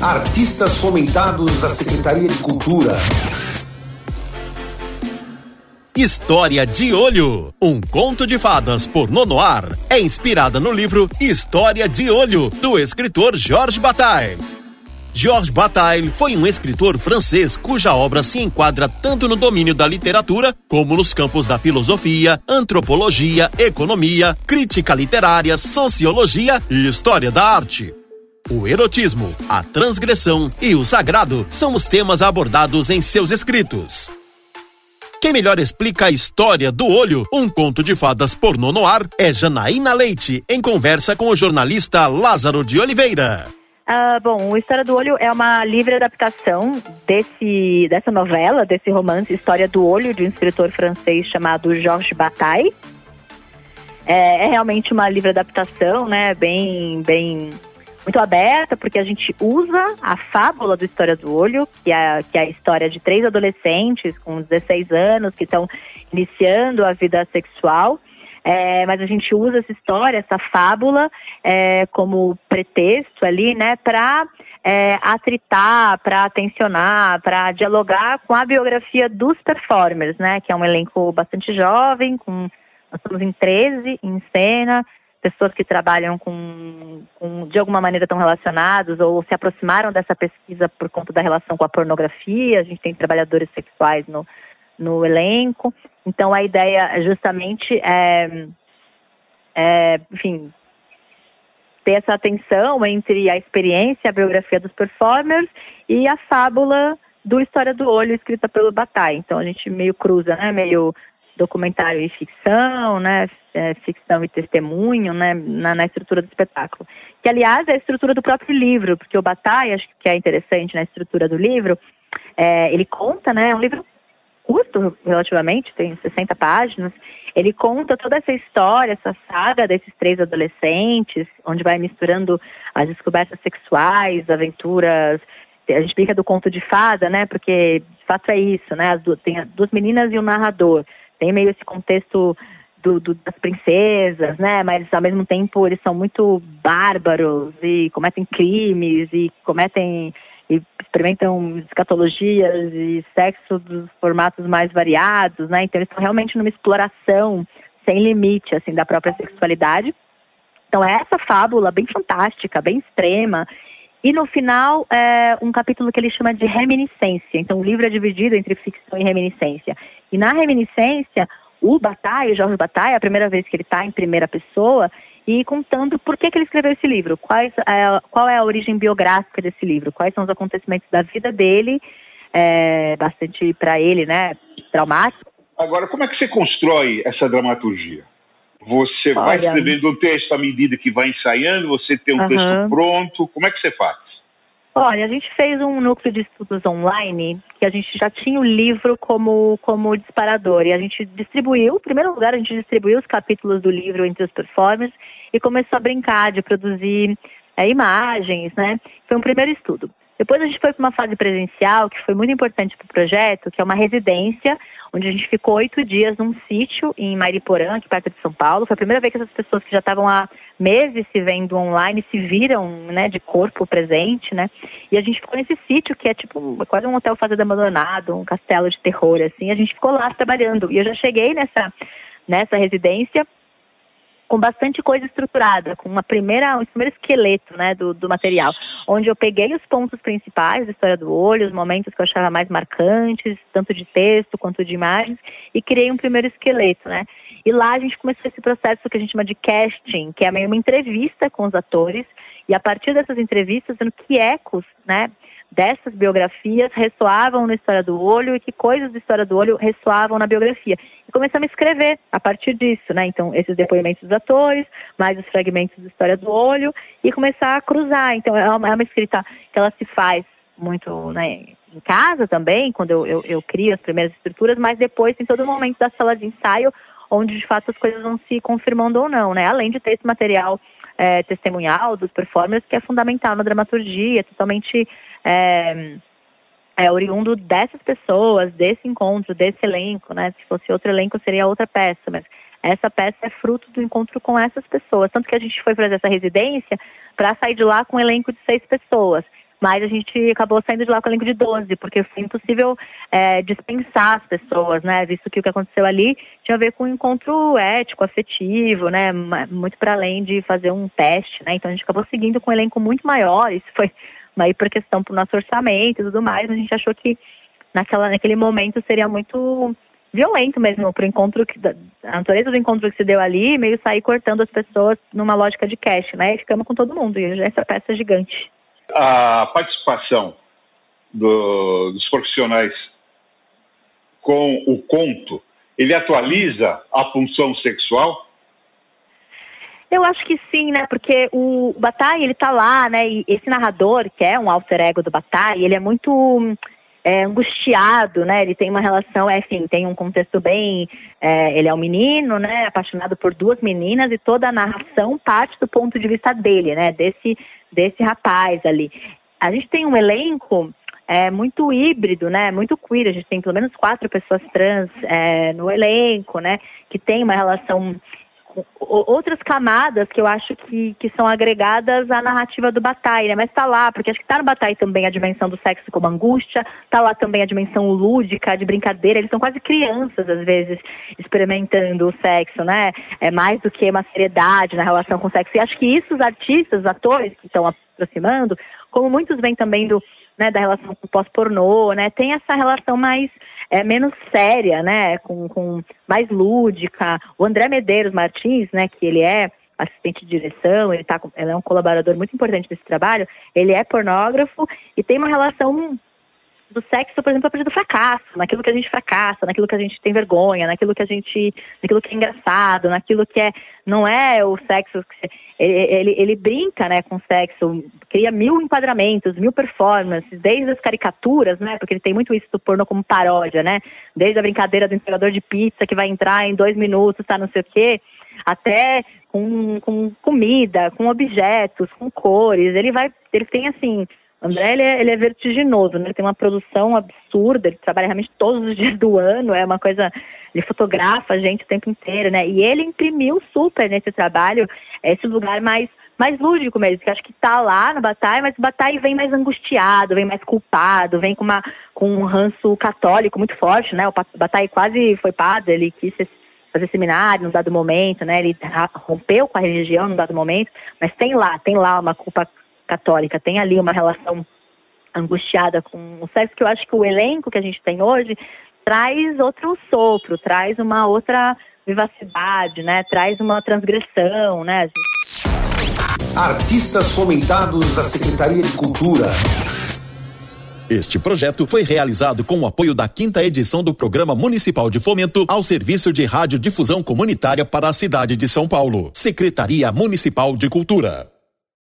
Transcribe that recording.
Artistas comentados da Secretaria de Cultura. História de Olho, um conto de fadas por Nonoar, é inspirada no livro História de Olho, do escritor Georges Bataille. Georges Bataille foi um escritor francês cuja obra se enquadra tanto no domínio da literatura como nos campos da filosofia, antropologia, economia, crítica literária, sociologia e história da arte. O erotismo, a transgressão e o sagrado são os temas abordados em seus escritos. Quem melhor explica a história do olho, um conto de fadas pornô no ar, é Janaína Leite, em conversa com o jornalista Lázaro de Oliveira. Uh, bom, o História do Olho é uma livre adaptação desse, dessa novela, desse romance História do Olho, de um escritor francês chamado Georges Bataille. É, é realmente uma livre adaptação, né? Bem, bem muito aberta, porque a gente usa a fábula do História do Olho, que é, que é a história de três adolescentes com 16 anos que estão iniciando a vida sexual. É, mas a gente usa essa história, essa fábula, é, como pretexto ali, né, para é, atritar, para tensionar, para dialogar com a biografia dos performers, né, que é um elenco bastante jovem, com, nós estamos em 13 em cena, pessoas que trabalham com, com, de alguma maneira estão relacionados ou se aproximaram dessa pesquisa por conta da relação com a pornografia. A gente tem trabalhadores sexuais no, no elenco. Então a ideia justamente é, é, enfim, ter essa atenção entre a experiência, a biografia dos performers e a fábula do História do Olho escrita pelo Bataille. Então a gente meio cruza, né, meio documentário e ficção, né, é, ficção e testemunho, né, na, na, estrutura do espetáculo. Que, aliás, é a estrutura do próprio livro, porque o Bataille, acho que é interessante na estrutura do livro, é, ele conta, né, é um livro curto relativamente, tem 60 páginas, ele conta toda essa história, essa saga desses três adolescentes, onde vai misturando as descobertas sexuais, aventuras a gente brinca do conto de fada, né? Porque de fato é isso, né? As duas, tem as duas meninas e um narrador tem meio esse contexto do, do, das princesas, né? Mas ao mesmo tempo eles são muito bárbaros e cometem crimes e cometem e experimentam escatologias e sexo dos formatos mais variados, né? Então eles estão realmente numa exploração sem limite, assim, da própria sexualidade. Então é essa fábula bem fantástica, bem extrema. E no final, é um capítulo que ele chama de reminiscência. Então o livro é dividido entre ficção e reminiscência. E na reminiscência, o Bataille, Jorge Bataille, é a primeira vez que ele está em primeira pessoa, e contando por que, que ele escreveu esse livro, quais, é, qual é a origem biográfica desse livro, quais são os acontecimentos da vida dele, é, bastante para ele, né, traumático. Agora, como é que você constrói essa dramaturgia? Você Olha, vai escrevendo um texto à medida que vai ensaiando, você tem um texto pronto, como é que você faz? Olha, a gente fez um núcleo de estudos online que a gente já tinha o livro como, como disparador e a gente distribuiu, em primeiro lugar, a gente distribuiu os capítulos do livro entre os performers e começou a brincar de produzir é, imagens, né? Foi um primeiro estudo. Depois a gente foi para uma fase presencial que foi muito importante para o projeto, que é uma residência onde a gente ficou oito dias num sítio em Mariporã, aqui perto de São Paulo. Foi a primeira vez que essas pessoas que já estavam há meses se vendo online se viram, né, de corpo presente, né? E a gente ficou nesse sítio que é tipo quase um hotel fazenda abandonado, um castelo de terror, assim. A gente ficou lá trabalhando. E eu já cheguei nessa nessa residência com bastante coisa estruturada, com uma primeira, um primeiro esqueleto né, do, do material, onde eu peguei os pontos principais da história do olho, os momentos que eu achava mais marcantes, tanto de texto quanto de imagens, e criei um primeiro esqueleto, né? E lá a gente começou esse processo que a gente chama de casting, que é meio uma entrevista com os atores, e a partir dessas entrevistas, dando que ecos, né, dessas biografias ressoavam na história do olho e que coisas da história do olho ressoavam na biografia. E começamos a escrever a partir disso, né? Então, esses depoimentos dos atores, mais os fragmentos da história do olho, e começar a cruzar. Então, é uma, é uma escrita que ela se faz muito né, em casa também, quando eu, eu, eu crio as primeiras estruturas, mas depois em todo momento da sala de ensaio, onde de fato as coisas vão se confirmando ou não, né? Além de ter esse material é, testemunhal dos performers, que é fundamental na dramaturgia, totalmente é, é oriundo dessas pessoas, desse encontro, desse elenco, né? Se fosse outro elenco, seria outra peça, mas essa peça é fruto do encontro com essas pessoas. Tanto que a gente foi fazer essa residência para sair de lá com um elenco de seis pessoas. Mas a gente acabou saindo de lá com o elenco de 12, porque foi impossível é, dispensar as pessoas, né? Visto que o que aconteceu ali tinha a ver com um encontro ético, afetivo, né? Muito para além de fazer um teste, né? Então a gente acabou seguindo com um elenco muito maior, isso foi uma questão para o nosso orçamento e tudo mais, a gente achou que naquela, naquele momento seria muito violento mesmo para o encontro que a natureza do encontro que se deu ali meio sair cortando as pessoas numa lógica de cash, né? E ficamos com todo mundo e essa peça é gigante. A participação do, dos profissionais com o conto, ele atualiza a função sexual? Eu acho que sim, né? Porque o Bataille, ele tá lá, né? E esse narrador, que é um alter ego do Bataille, ele é muito é, angustiado, né? Ele tem uma relação, é, enfim, tem um contexto bem. É, ele é um menino, né? Apaixonado por duas meninas e toda a narração parte do ponto de vista dele, né? Desse, desse rapaz ali. A gente tem um elenco é, muito híbrido, né? Muito queer. A gente tem pelo menos quatro pessoas trans é, no elenco, né? Que tem uma relação outras camadas que eu acho que, que são agregadas à narrativa do Bataille, né? Mas está lá, porque acho que está no Bataille também a dimensão do sexo como angústia, está lá também a dimensão lúdica, de brincadeira, eles são quase crianças, às vezes, experimentando o sexo, né? É mais do que uma seriedade na relação com o sexo. E acho que isso os artistas, os atores que estão aproximando, como muitos vêm também do, né, da relação com o pós-pornô, né? Tem essa relação mais é, menos séria, né, com, com mais lúdica. O André Medeiros Martins, né, que ele é assistente de direção, ele, tá, ele é um colaborador muito importante desse trabalho, ele é pornógrafo e tem uma relação do sexo, por exemplo, a partir do fracasso, naquilo que a gente fracassa, naquilo que a gente tem vergonha, naquilo que a gente, naquilo que é engraçado, naquilo que é, não é o sexo, ele, ele, ele brinca, né, com o sexo, cria mil enquadramentos, mil performances, desde as caricaturas, né, porque ele tem muito isso do pornô como paródia, né, desde a brincadeira do entregador de pizza que vai entrar em dois minutos, tá, não sei o quê, até com, com comida, com objetos, com cores, ele vai, ele tem assim André, ele é, ele é vertiginoso, né? Ele tem uma produção absurda, ele trabalha realmente todos os dias do ano, é uma coisa... Ele fotografa a gente o tempo inteiro, né? E ele imprimiu super nesse trabalho esse lugar mais mais lúdico mesmo, que acho que tá lá no Bataille, mas o Bataille vem mais angustiado, vem mais culpado, vem com, uma, com um ranço católico muito forte, né? O Bataille quase foi padre, ele quis fazer seminário num dado momento, né? Ele rompeu com a religião num dado momento, mas tem lá, tem lá uma culpa católica tem ali uma relação angustiada com o sexo, que eu acho que o elenco que a gente tem hoje traz outro sopro, traz uma outra vivacidade, né? Traz uma transgressão, né? Artistas fomentados da Secretaria de Cultura. Este projeto foi realizado com o apoio da quinta edição do Programa Municipal de Fomento ao Serviço de Radiodifusão Comunitária para a cidade de São Paulo. Secretaria Municipal de Cultura.